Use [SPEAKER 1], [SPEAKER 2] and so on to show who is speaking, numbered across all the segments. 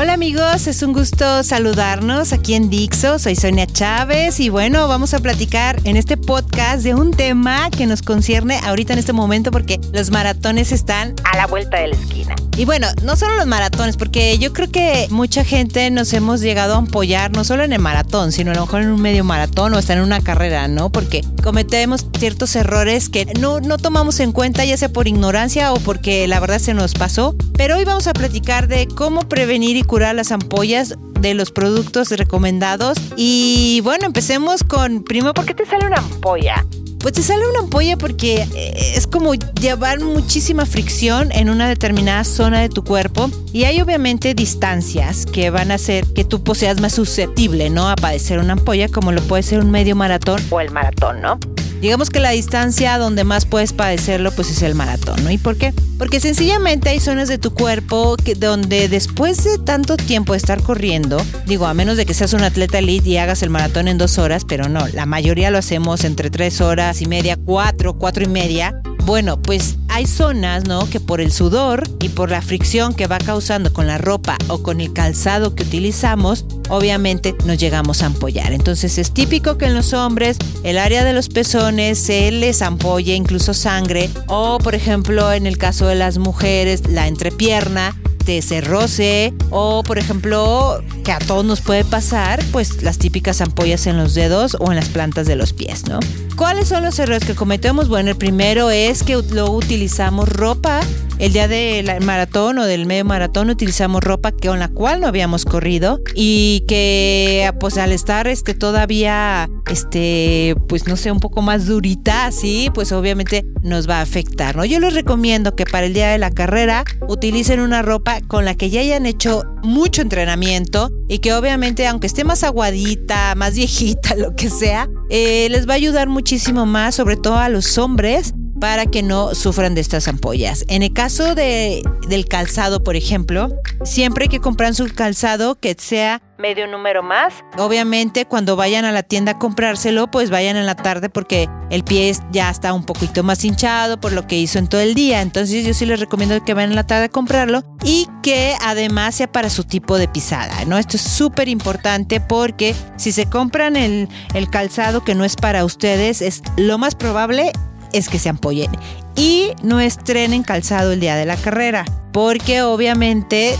[SPEAKER 1] Hola amigos, es un gusto saludarnos aquí en Dixo. Soy Sonia Chávez y bueno, vamos a platicar en este podcast de un tema que nos concierne ahorita en este momento porque los maratones están a la vuelta de la esquina. Y bueno, no solo los maratones, porque yo creo que mucha gente nos hemos llegado a apoyar no solo en el maratón, sino a lo mejor en un medio maratón o hasta en una carrera, ¿no? Porque cometemos ciertos errores que no, no tomamos en cuenta, ya sea por ignorancia o porque la verdad se nos pasó. Pero hoy vamos a platicar de cómo prevenir y curar las ampollas de los productos recomendados. Y bueno, empecemos con, primero, ¿por qué te sale una ampolla? Pues te sale una ampolla porque eh, es como llevar muchísima fricción en una determinada zona de tu cuerpo y hay obviamente distancias que van a hacer que tú seas más susceptible, ¿no? A padecer una ampolla como lo puede ser un medio maratón o el maratón, ¿no? Digamos que la distancia donde más puedes padecerlo pues es el maratón. ¿Y por qué? Porque sencillamente hay zonas de tu cuerpo que, donde después de tanto tiempo de estar corriendo, digo, a menos de que seas un atleta elite y hagas el maratón en dos horas, pero no, la mayoría lo hacemos entre tres horas y media, cuatro, cuatro y media, bueno, pues hay zonas, ¿no? Que por el sudor y por la fricción que va causando con la ropa o con el calzado que utilizamos, obviamente nos llegamos a ampollar. Entonces es típico que en los hombres el área de los pezones se les ampolle incluso sangre o por ejemplo en el caso de las mujeres la entrepierna se roce o por ejemplo que a todos nos puede pasar pues las típicas ampollas en los dedos o en las plantas de los pies, ¿no? ¿Cuáles son los errores que cometemos? Bueno, el primero es que luego utilizamos ropa el día del maratón o del medio maratón utilizamos ropa con la cual no habíamos corrido y que pues al estar este todavía este pues no sé un poco más durita así pues obviamente nos va a afectar no yo les recomiendo que para el día de la carrera utilicen una ropa con la que ya hayan hecho mucho entrenamiento y que obviamente aunque esté más aguadita más viejita lo que sea eh, les va a ayudar muchísimo más sobre todo a los hombres para que no sufran de estas ampollas. En el caso de, del calzado, por ejemplo, siempre que comprar su calzado que sea medio número más. Obviamente cuando vayan a la tienda a comprárselo, pues vayan en la tarde porque el pie ya está un poquito más hinchado por lo que hizo en todo el día. Entonces yo sí les recomiendo que vayan en la tarde a comprarlo y que además sea para su tipo de pisada, ¿no? Esto es súper importante porque si se compran el, el calzado que no es para ustedes, es lo más probable es que se ampollen y no estrenen calzado el día de la carrera, porque obviamente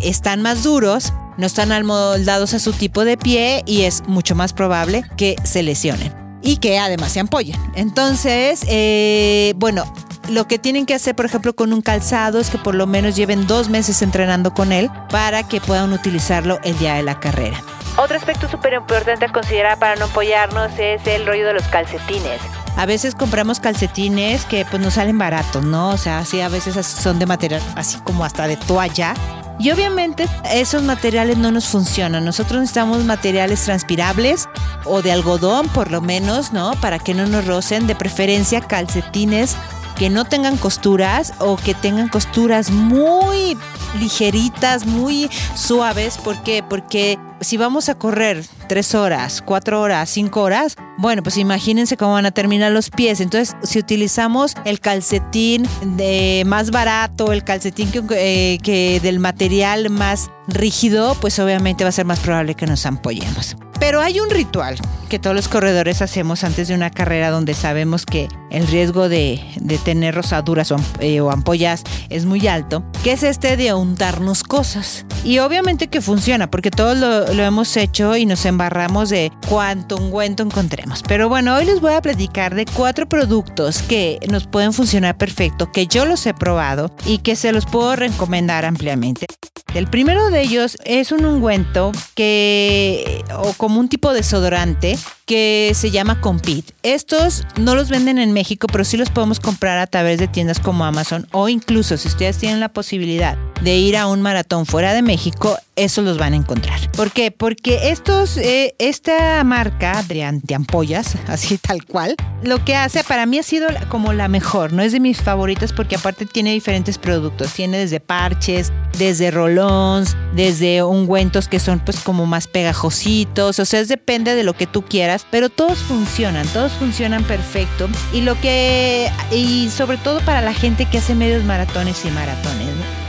[SPEAKER 1] están más duros, no están amoldados a su tipo de pie y es mucho más probable que se lesionen y que además se ampollen. Entonces, eh, bueno, lo que tienen que hacer, por ejemplo, con un calzado es que por lo menos lleven dos meses entrenando con él para que puedan utilizarlo el día de la carrera. Otro aspecto súper importante a considerar para no apoyarnos es el rollo de los calcetines. A veces compramos calcetines que pues nos salen baratos, ¿no? O sea, sí, a veces son de material así como hasta de toalla. Y obviamente esos materiales no nos funcionan. Nosotros necesitamos materiales transpirables o de algodón por lo menos, ¿no? Para que no nos rocen. De preferencia calcetines que no tengan costuras o que tengan costuras muy ligeritas, muy suaves. ¿Por qué? Porque si vamos a correr tres horas, cuatro horas, cinco horas, bueno, pues imagínense cómo van a terminar los pies. Entonces, si utilizamos el calcetín de más barato, el calcetín que, eh, que del material más rígido, pues obviamente va a ser más probable que nos ampollemos. Pero hay un ritual que todos los corredores hacemos antes de una carrera donde sabemos que el riesgo de, tener rosaduras eh, o, ampollas es muy alto, que es este de untarnos cosas. Y obviamente que funciona, porque todos lo, lo hemos hecho y nos embarramos de cuánto ungüento encontremos. Pero bueno, hoy les voy a platicar de cuatro productos que nos pueden funcionar perfecto, que yo los he probado y que se los puedo recomendar ampliamente. El primero de ellos es un ungüento que, o como un tipo de desodorante que se llama Compete. Estos no los venden en México, pero sí los podemos comprar a través de tiendas como Amazon o incluso si ustedes tienen la posibilidad de ir a un maratón fuera de México, eso los van a encontrar. ¿Por qué? Porque estos, eh, esta marca de, de, ampollas, así tal cual, lo que hace para mí ha sido como la mejor, no es de mis favoritas porque aparte tiene diferentes productos, tiene desde parches, desde rolons, desde ungüentos que son pues como más pegajositos, o sea, es, depende de lo que tú quieras, pero todos funcionan, todos funcionan perfecto y lo que, y sobre todo para la gente que hace medios maratones y maratones.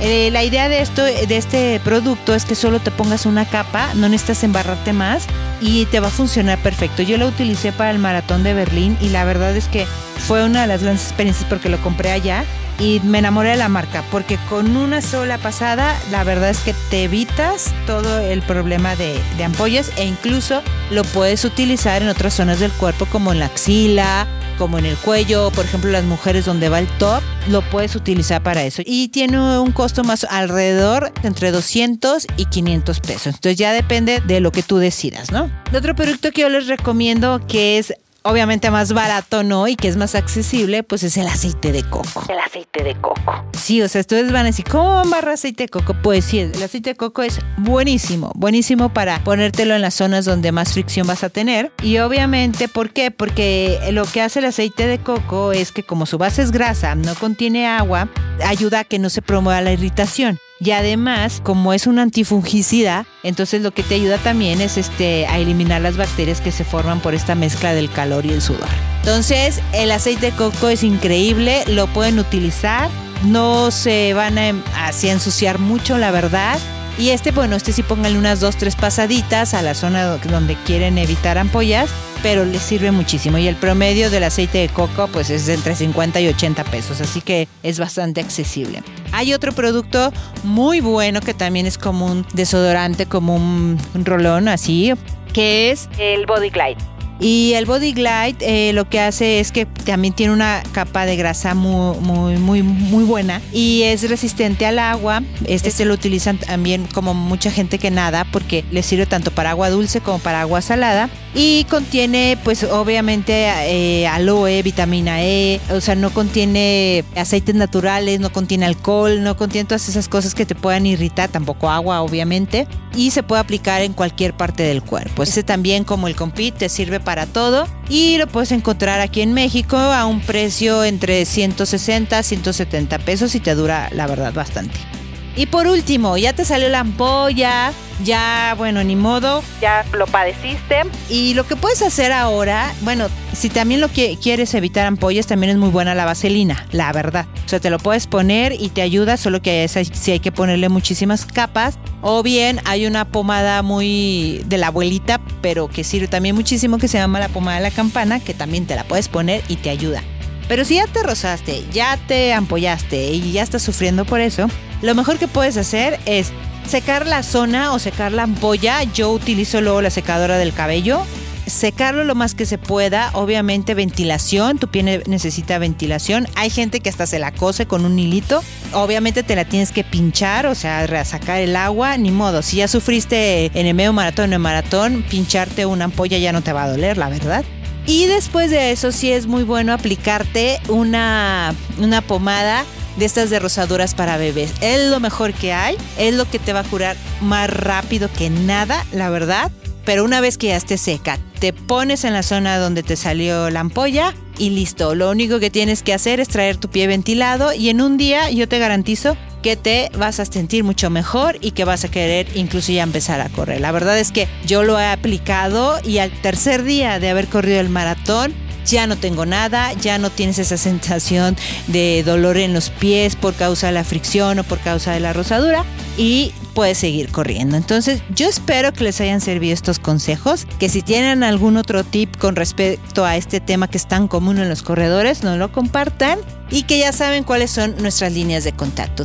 [SPEAKER 1] Eh, la idea de esto, de este producto es que solo te pongas una capa, no necesitas embarrarte más y te va a funcionar perfecto. Yo lo utilicé para el maratón de Berlín y la verdad es que fue una de las grandes experiencias porque lo compré allá y me enamoré de la marca porque con una sola pasada la verdad es que te evitas todo el problema de, de ampollas e incluso lo puedes utilizar en otras zonas del cuerpo como en la axila como en el cuello, por ejemplo las mujeres donde va el top, lo puedes utilizar para eso. Y tiene un costo más alrededor entre 200 y 500 pesos. Entonces ya depende de lo que tú decidas, ¿no? El otro producto que yo les recomiendo que es obviamente más barato, ¿no? Y que es más accesible, pues es el aceite de coco.
[SPEAKER 2] El aceite de coco.
[SPEAKER 1] Sí, o sea, ustedes van a decir, ¿cómo amarra aceite de coco? Pues sí, el aceite de coco es buenísimo, buenísimo para ponértelo en las zonas donde más fricción vas a tener. Y obviamente, ¿por qué? Porque lo que hace el aceite de coco es que como su base es grasa, no contiene agua, ayuda a que no se promueva la irritación. Y además, como es un antifungicida, entonces lo que te ayuda también es este, a eliminar las bacterias que se forman por esta mezcla del calor y el sudor. Entonces, el aceite de coco es increíble, lo pueden utilizar, no se van a, así ensuciar mucho, la verdad. Y este, bueno, este sí pónganle unas dos, tres pasaditas a la zona donde quieren evitar ampollas, pero les sirve muchísimo. Y el promedio del aceite de coco, pues es entre 50 y 80 pesos, así que es bastante accesible. Hay otro producto muy bueno que también es como un desodorante, como un, rolón así, que es
[SPEAKER 2] el Body Glide.
[SPEAKER 1] Y el Body Glide eh, lo que hace es que también tiene una capa de grasa muy, muy, muy, muy buena y es resistente al agua. Este se lo utilizan también como mucha gente que nada porque le sirve tanto para agua dulce como para agua salada. Y contiene, pues obviamente, eh, aloe, vitamina E, o sea, no contiene aceites naturales, no contiene alcohol, no contiene todas esas cosas que te puedan irritar, tampoco agua, obviamente. Y se puede aplicar en cualquier parte del cuerpo. Este también, como el Compit, te sirve para todo y lo puedes encontrar aquí en México a un precio entre 160 a 170 pesos y te dura la verdad bastante. Y por último, ya te salió la ampolla, ya, bueno, ni modo,
[SPEAKER 2] ya lo padeciste.
[SPEAKER 1] Y lo que puedes hacer ahora, bueno, si también lo que quieres evitar ampollas, también es muy buena la vaselina, la verdad. O sea, te lo puedes poner y te ayuda, solo que si hay que ponerle muchísimas capas. O bien hay una pomada muy de la abuelita, pero que sirve también muchísimo, que se llama la pomada de la campana, que también te la puedes poner y te ayuda. Pero si ya te rozaste, ya te ampollaste y ya estás sufriendo por eso, lo mejor que puedes hacer es secar la zona o secar la ampolla. Yo utilizo luego la secadora del cabello. Secarlo lo más que se pueda, obviamente ventilación, tu piel necesita ventilación. Hay gente que hasta se la cose con un hilito. Obviamente te la tienes que pinchar, o sea, sacar el agua, ni modo. Si ya sufriste en el medio maratón o en maratón, pincharte una ampolla ya no te va a doler, la verdad. Y después de eso sí es muy bueno aplicarte una, una pomada de estas de rosaduras para bebés. Es lo mejor que hay, es lo que te va a curar más rápido que nada, la verdad. Pero una vez que ya esté seca, te pones en la zona donde te salió la ampolla y listo. Lo único que tienes que hacer es traer tu pie ventilado y en un día yo te garantizo que te vas a sentir mucho mejor y que vas a querer incluso ya empezar a correr. La verdad es que yo lo he aplicado y al tercer día de haber corrido el maratón ya no tengo nada, ya no tienes esa sensación de dolor en los pies por causa de la fricción o por causa de la rosadura y puedes seguir corriendo. Entonces yo espero que les hayan servido estos consejos, que si tienen algún otro tip con respecto a este tema que es tan común en los corredores, nos lo compartan y que ya saben cuáles son nuestras líneas de contacto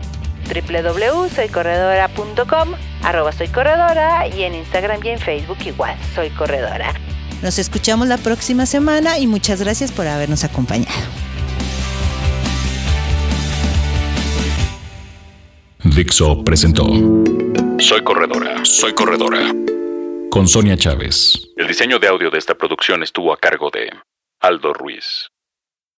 [SPEAKER 2] www.soycorredora.com, arroba soy corredora y en Instagram y en Facebook igual, soy corredora.
[SPEAKER 1] Nos escuchamos la próxima semana y muchas gracias por habernos acompañado.
[SPEAKER 3] Dixo presentó Soy Corredora, Soy Corredora. Con Sonia Chávez. El diseño de audio de esta producción estuvo a cargo de Aldo Ruiz.